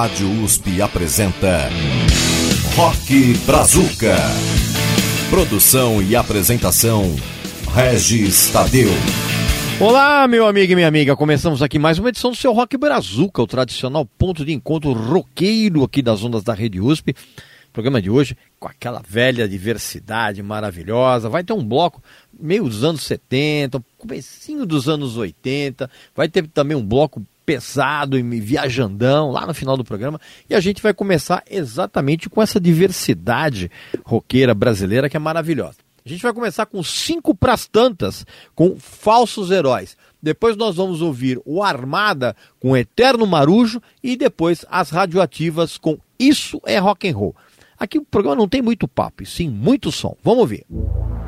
Rádio USP apresenta Rock Brazuca. Produção e apresentação Regis Tadeu. Olá, meu amigo e minha amiga. Começamos aqui mais uma edição do seu Rock Brazuca, o tradicional ponto de encontro roqueiro aqui das ondas da Rede USP. programa de hoje com aquela velha diversidade maravilhosa. Vai ter um bloco meio dos anos 70, comecinho dos anos 80. Vai ter também um bloco pesado e viajandão lá no final do programa. E a gente vai começar exatamente com essa diversidade roqueira brasileira que é maravilhosa. A gente vai começar com cinco pras tantas, com falsos heróis. Depois nós vamos ouvir o Armada com Eterno Marujo e depois as radioativas com Isso é Rock and Roll. Aqui o programa não tem muito papo, e sim muito som. Vamos ouvir. falsos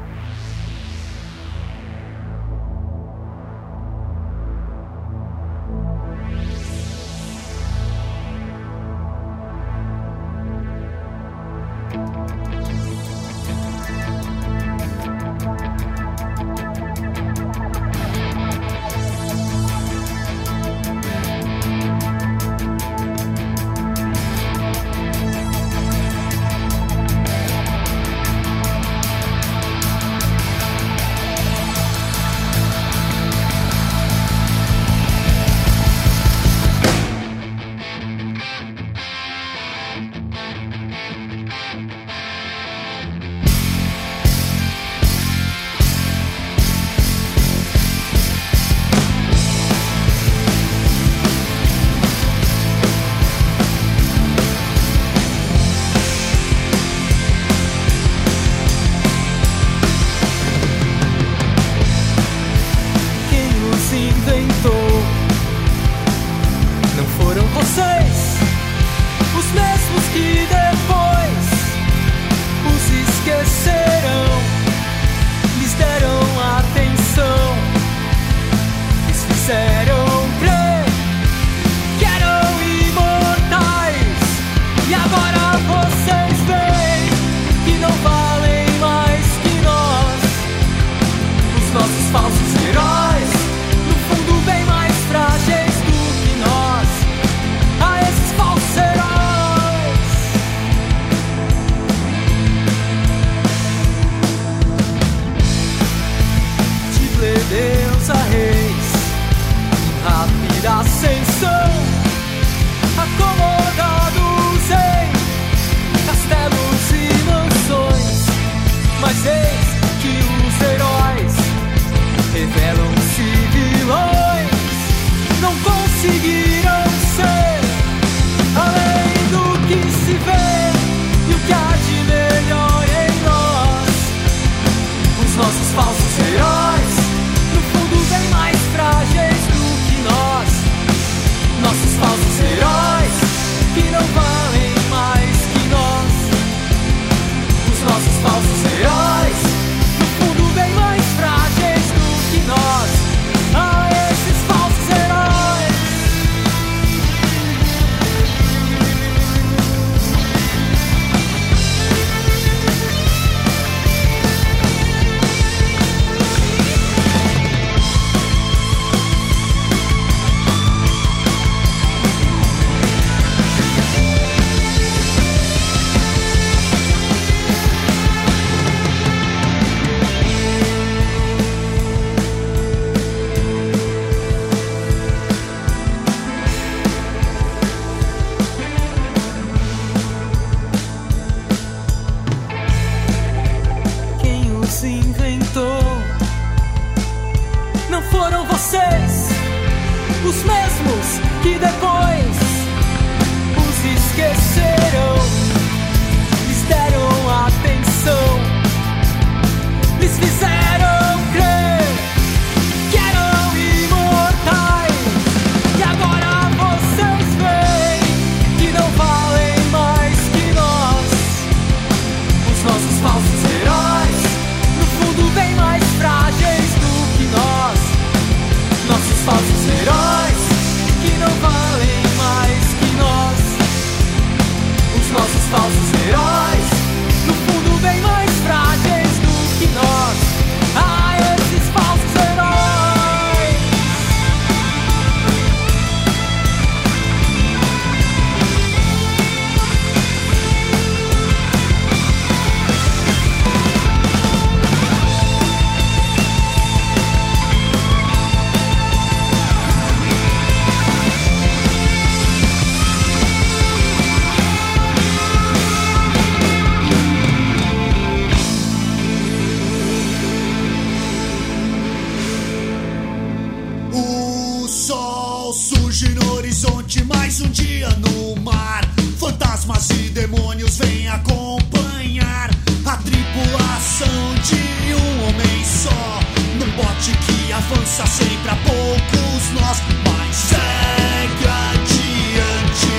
Fantasmas e demônios vêm acompanhar a tripulação de um homem só. Num bote que avança sempre a poucos nós, mas segue adiante.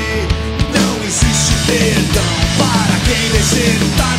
Não existe perdão para quem desertar,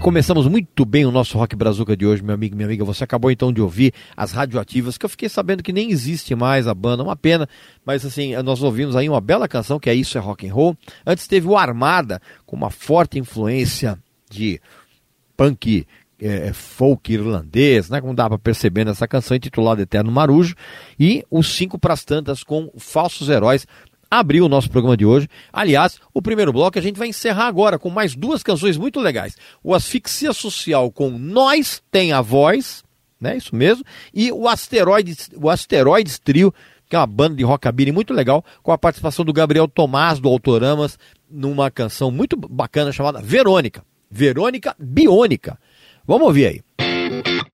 Começamos muito bem o nosso Rock Brazuca de hoje, meu amigo, minha amiga. Você acabou então de ouvir as radioativas, que eu fiquei sabendo que nem existe mais a banda, uma pena, mas assim, nós ouvimos aí uma bela canção que é Isso é Rock and Roll. Antes teve o Armada, com uma forte influência de punk é, folk irlandês, né? Como dá para perceber nessa canção intitulada Eterno Marujo, e os Cinco Pras Tantas com Falsos Heróis. Abriu o nosso programa de hoje. Aliás, o primeiro bloco a gente vai encerrar agora com mais duas canções muito legais. O Asfixia Social com Nós Tem a Voz, né? Isso mesmo. E o Asteroides, o Asteroides Trio, que é uma banda de rockabilly muito legal, com a participação do Gabriel Tomás do Autoramas, numa canção muito bacana chamada Verônica. Verônica Biônica. Vamos ouvir aí.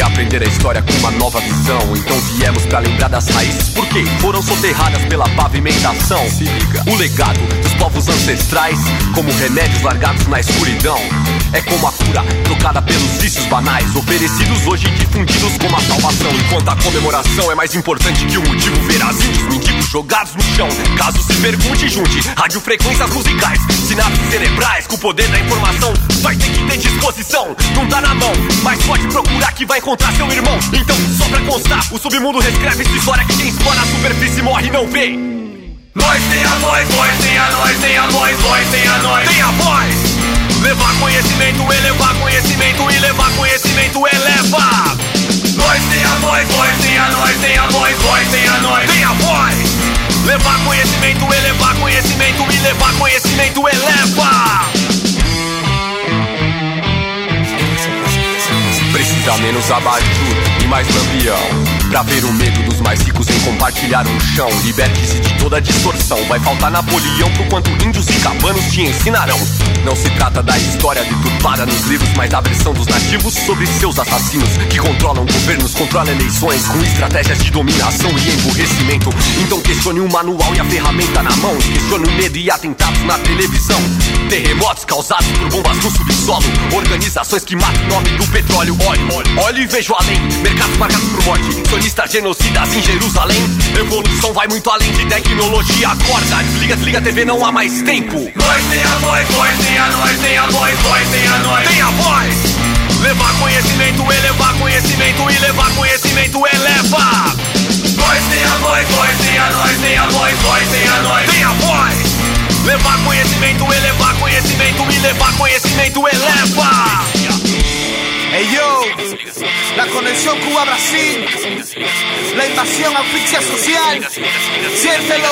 Reaprender a história com uma nova visão. Então viemos para lembrar das raízes, porque foram soterradas pela pavimentação. Se liga. O legado dos povos ancestrais, como remédios largados na escuridão. É como a cura trocada pelos vícios banais, oferecidos hoje e difundidos como a salvação. Enquanto a comemoração é mais importante que o motivo veraz. Índios mendigos jogados no chão. Caso se pergunte, junte radiofrequências musicais, sinapses cerebrais com o poder da informação. Vai ter que ter disposição, não tá na mão, mas pode procurar que vai encontrar seu irmão. Então, só pra constar, o submundo reescreve essa história que quem explora a superfície morre e não vê. Nós tem a voz, voz tem a nós, tem a voz, voz tem a nós, tem a voz. Levar conhecimento, elevar conhecimento e levar conhecimento eleva. Nós tem a voz, voz tem a nós, tem a voz, voz tem a nós, tem a voz. Levar conhecimento, elevar conhecimento e levar conhecimento eleva. Precisa menos abajur e mais lampião Pra ver o medo dos mais ricos em compartilhar um chão. Liberte-se de toda distorção. Vai faltar Napoleão pro quanto índios e cabanos te ensinarão. Não se trata da história deturpada nos livros Mas da versão dos nativos sobre seus assassinos Que controlam governos, controlam eleições Com estratégias de dominação e emburrecimento. Então questione o manual e a ferramenta na mão. Questione o medo e atentados na televisão. Terremotos causados por bombas no subsolo. Organizações que matam em nome do petróleo. Olhe, olhe, olhe e vejo além. Mercados marcados por morte Sionistas genocidas em Jerusalém. Evolução vai muito além de tecnologia. Acorda, desliga, desliga a TV, não há mais tempo. Nós tem a voz, voz tem a nós Tem a voz, voz tem a nós. Tem a voz. Levar conhecimento, elevar conhecimento E levar conhecimento eleva. Nós tem a voz, voz tem a nós Tem a voz, voz tem a nós. Tem a voz. Levar conhecimento, elevar conhecimento E levar conhecimento eleva Hey yo, la conexión Cuba-Brasil, la invasión asfixia social, siértelo.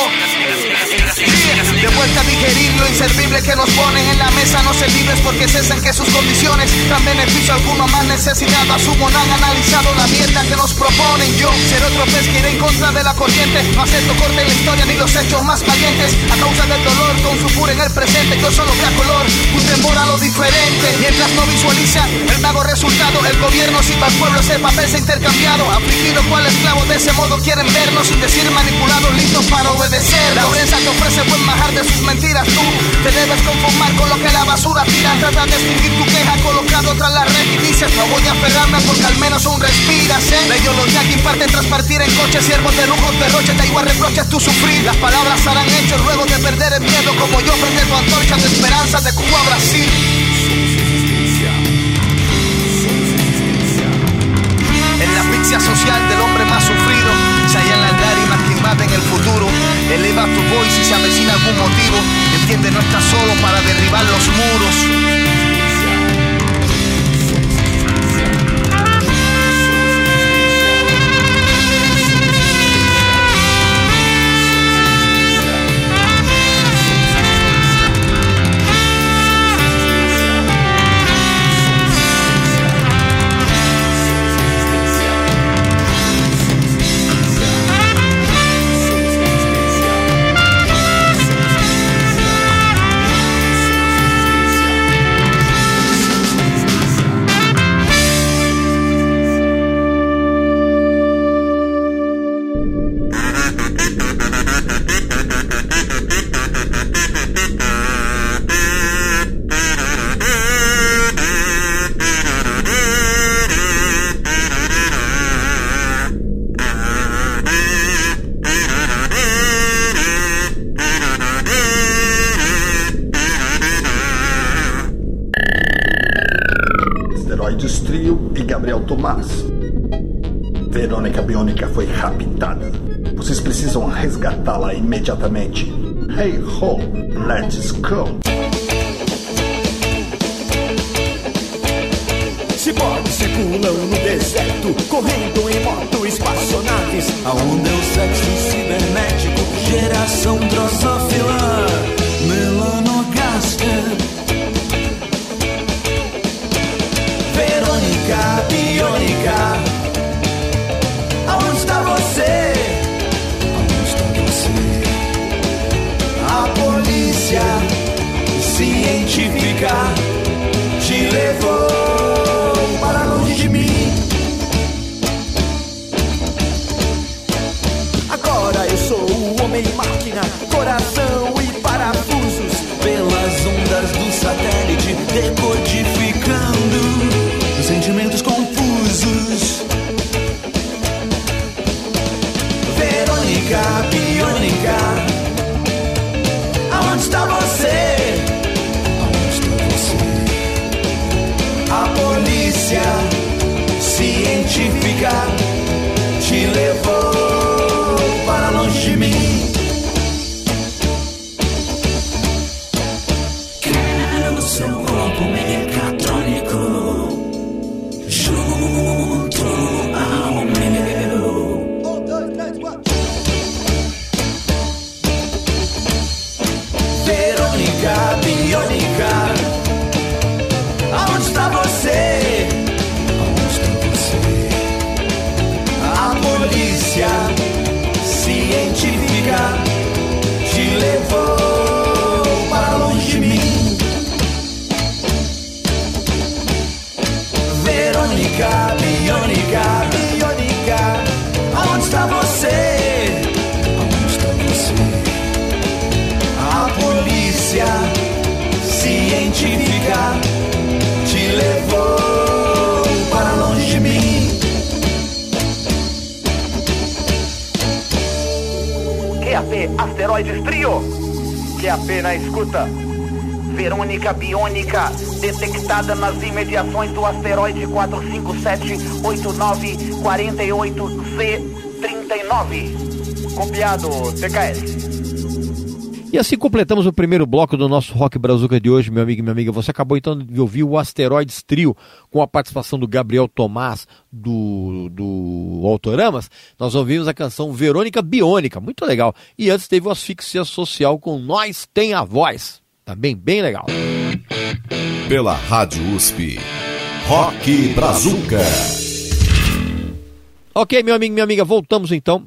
De vuelta a digerir lo inservible que nos ponen en la mesa, no servibles porque cesan que sus condiciones dan beneficio alguno más necesitado. Asumo, no han analizado la mierda que nos proponen. Yo seré otro pez que iré en contra de la corriente, no acepto corte la historia ni los hechos más valientes. A causa del dolor, con su pura en el presente, yo solo veo color, un temor a lo diferente. Mientras no visualiza el vago resultado el gobierno sin al pueblo, ese papel se ha intercambiado. Afligido cual esclavo, de ese modo quieren vernos sin decir manipulados, listos para obedecer. La prensa te ofrece buen majar de sus mentiras. Tú te debes conformar con lo que la basura tira. Trata de extinguir tu queja colocado tras la red y dices, no voy a aferrarme porque al menos un respiras. ¿eh? Los que imparten tras partir en coche, siervos de lujo, derroche, da igual reproches tú sufrir. Las palabras harán hechos luego de perder el miedo, como yo prender tu antorcha de esperanza de Cuba a Brasil. En la asfixia social del hombre más sufrido se hallan las lágrimas que invaden el futuro. Eleva tu voz y se avecina algún motivo. Entiende, no estás solo para derribar los muros. Coração Asteroides Trio. QAP na escuta. Verônica Biônica, detectada nas imediações do asteroide 457-8948-C39. Copiado, TKS. E assim completamos o primeiro bloco do nosso Rock Brazuca de hoje, meu amigo e minha amiga. Você acabou então de ouvir o Asteroides Trio, com a participação do Gabriel Tomás, do, do Autoramas. Nós ouvimos a canção Verônica Biônica, muito legal. E antes teve o Asfixia Social com Nós Tem a Voz, também bem legal. Pela Rádio USP. Rock Brazuca. Ok, meu amigo e minha amiga, voltamos então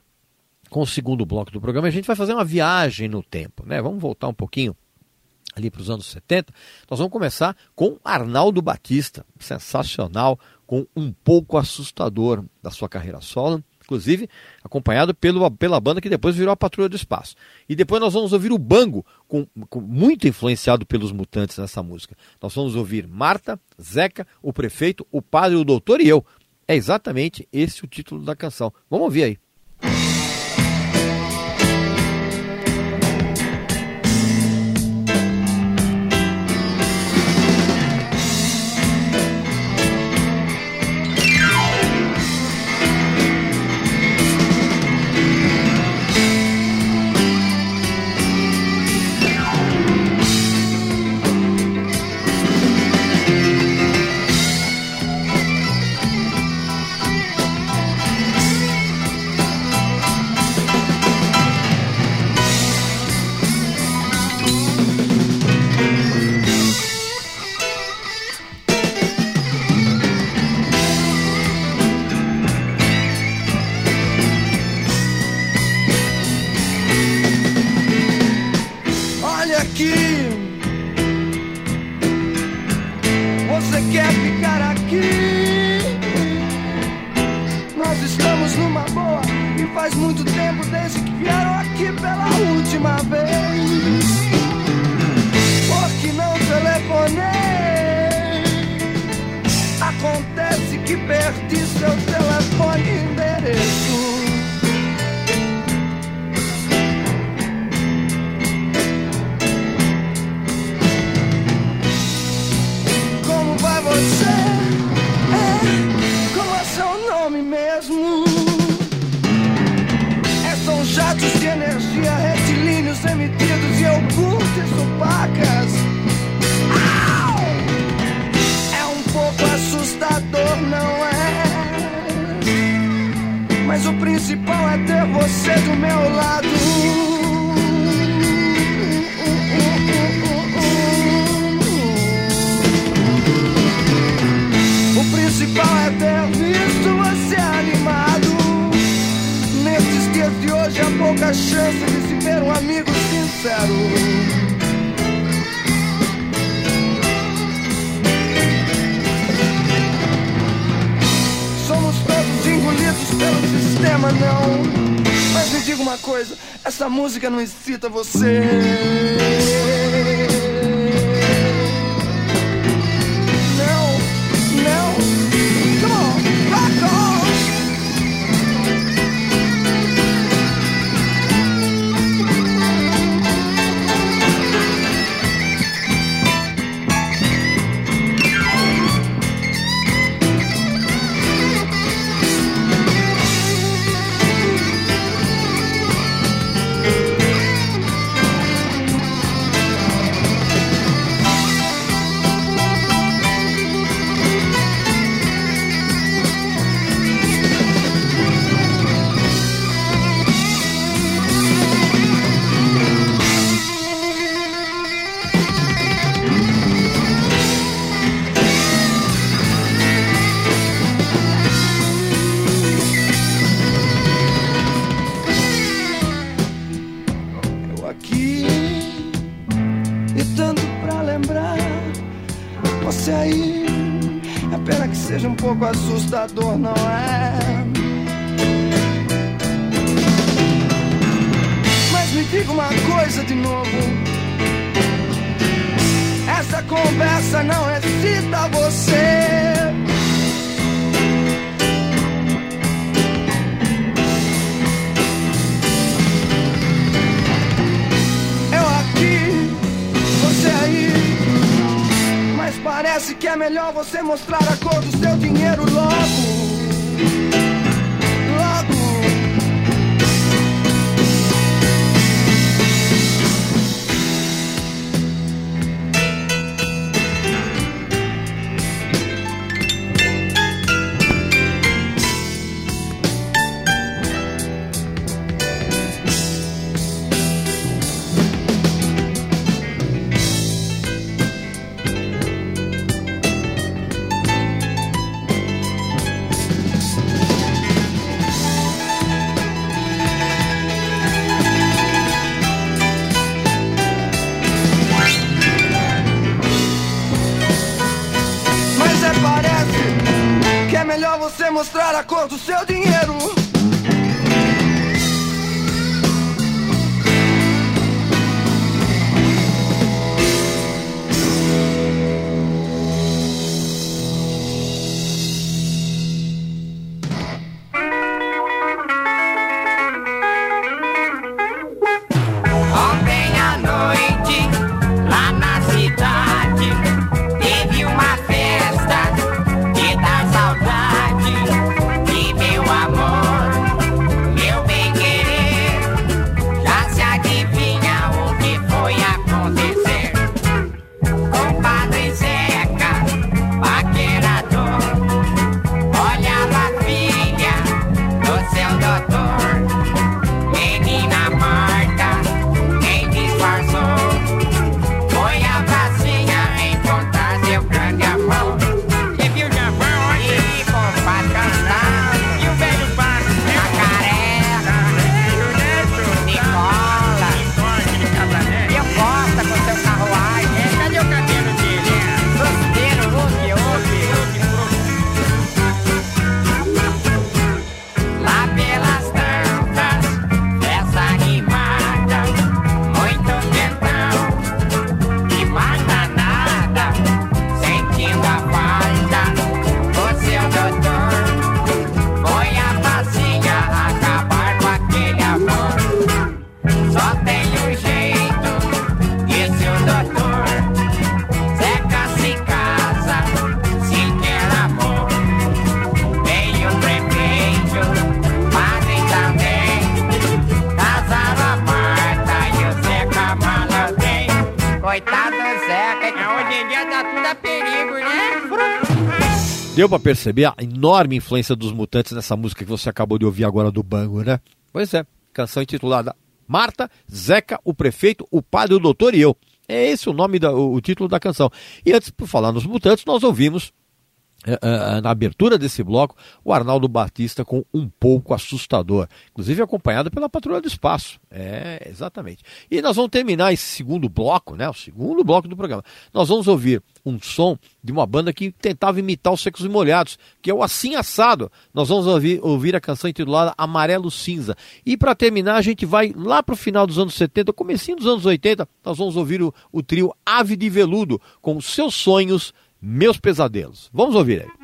com o segundo bloco do programa. A gente vai fazer uma viagem no tempo, né? Vamos voltar um pouquinho ali para os anos 70. Nós vamos começar com Arnaldo Batista, sensacional, com um pouco assustador da sua carreira solo, inclusive acompanhado pelo, pela banda que depois virou a Patrulha do Espaço. E depois nós vamos ouvir o Bango, com, com- muito influenciado pelos Mutantes nessa música. Nós vamos ouvir Marta, Zeca, o Prefeito, o Padre, o Doutor e eu. É exatamente esse o título da canção. Vamos ouvir aí. perdi seu telefone e endereço. Como vai você? É, como é seu nome mesmo? É, são jatos de energia, retilíneos emitidos e eu curto isso, pai. Principal é ter você do meu lado. O principal é ter visto você animado. Nesses dias de hoje há pouca chance de se ver um amigo sincero. Não. Mas me diga uma coisa: essa música não excita você. Você mostrar a cor do seu dinheiro mostrar a cor do seu dinheiro. Deu pra perceber a enorme influência dos Mutantes nessa música que você acabou de ouvir agora do Bango, né? Pois é, canção intitulada Marta, Zeca, o Prefeito, o Padre, o Doutor e eu. É esse o nome, da, o, o título da canção. E antes, por falar nos Mutantes, nós ouvimos na abertura desse bloco, o Arnaldo Batista com um pouco assustador, inclusive acompanhado pela Patrulha do Espaço. É, exatamente. E nós vamos terminar esse segundo bloco, né? O segundo bloco do programa. Nós vamos ouvir um som de uma banda que tentava imitar os Secos e Molhados, que é o Assim Assado. Nós vamos ouvir, ouvir a canção intitulada Amarelo Cinza. E para terminar, a gente vai lá para o final dos anos 70, comecinho dos anos 80, nós vamos ouvir o, o trio Ave de Veludo com Seus Sonhos meus pesadelos. Vamos ouvir aí.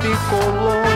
Cidade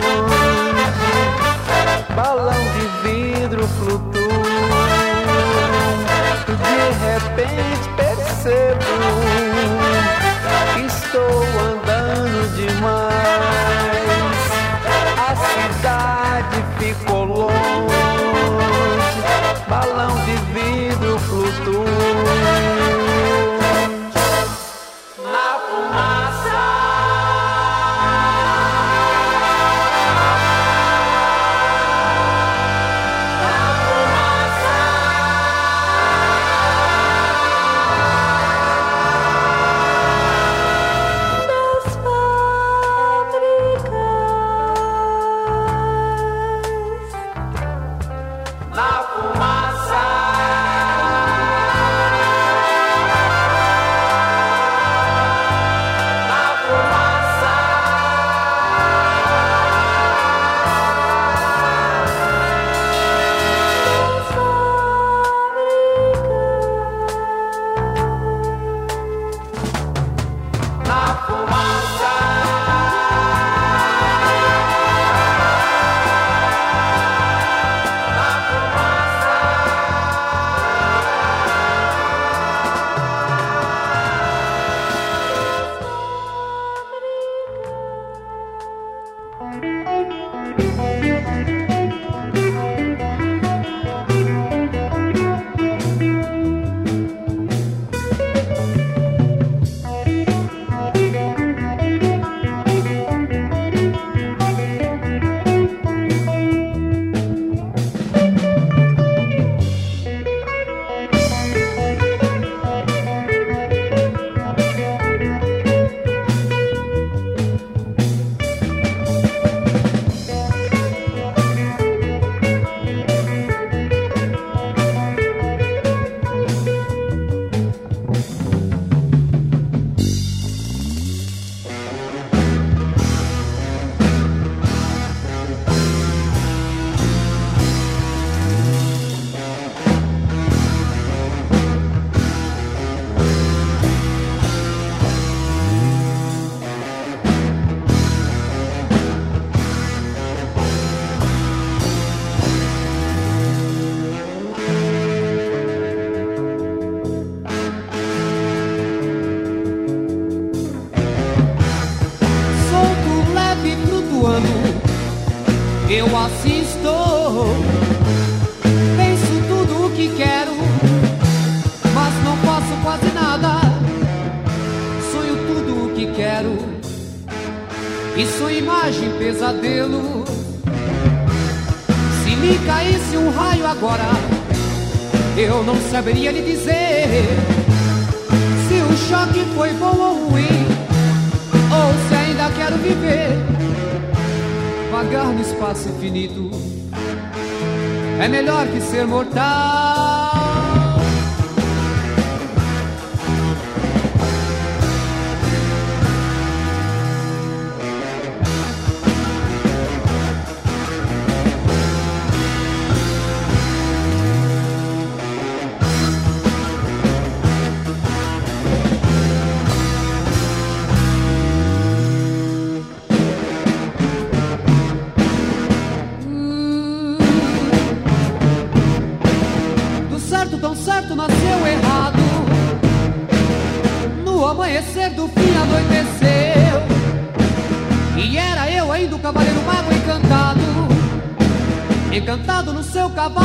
cavalo.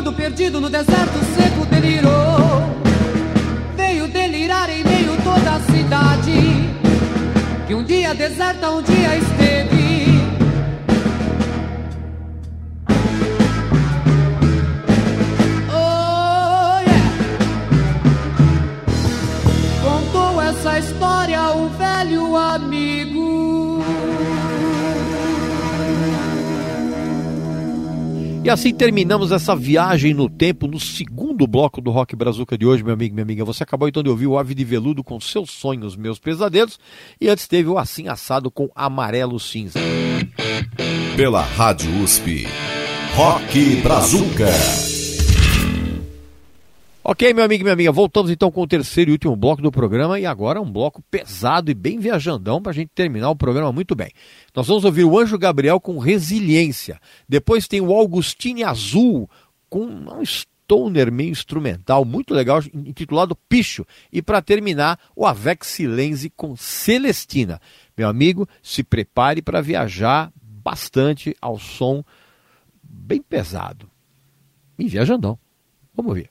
Quando perdido no deserto seco delirou. Veio delirar em meio toda a cidade que um dia deserta um dia esteve. E assim terminamos essa viagem no tempo no segundo bloco do Rock Brazuca de hoje, meu amigo, minha amiga. Você acabou então de ouvir o Ave de Veludo com Seus Sonhos, Meus Pesadelos. E antes teve o Assim Assado com Amarelo Cinza. Pela Rádio USP. Rock Brazuca. Ok, meu amigo e minha amiga, voltamos então com o terceiro e último bloco do programa e agora um bloco pesado e bem viajandão para a gente terminar o programa muito bem. Nós vamos ouvir o Anjo Gabriel com Resiliência. Depois tem o Augustine Azul com um stoner meio instrumental, muito legal, intitulado Picho. E para terminar, o Avec Silenzi com Celestina. Meu amigo, se prepare para viajar bastante ao som bem pesado. E viajandão. Vamos ver.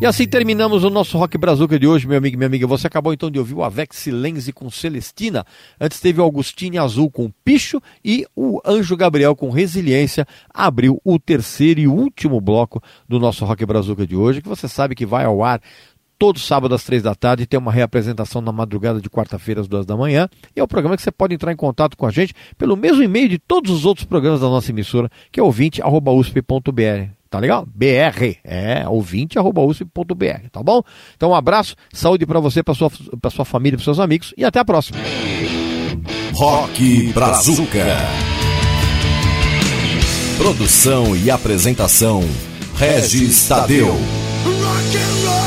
E assim terminamos o nosso Rock Brazuca de hoje, meu amigo e minha amiga. Você acabou então de ouvir o Avec Silenzi com Celestina. Antes teve o Augustine Azul com Picho e o Anjo Gabriel com Resiliência. Abriu o terceiro e último bloco do nosso Rock Brazuca de hoje, que você sabe que vai ao ar todo sábado às três da tarde, tem uma reapresentação na madrugada de quarta-feira às duas da manhã. E é o programa que você pode entrar em contato com a gente pelo mesmo e-mail de todos os outros programas da nossa emissora, que é ouvinte.usp.br. Tá legal? BR, é ouvinte.usp.br, tá bom? Então um abraço, saúde para você, para sua, pra sua família, para seus amigos e até a próxima. Rock Brazuca. Produção e apresentação: Regis Tadeu. Rock and roll.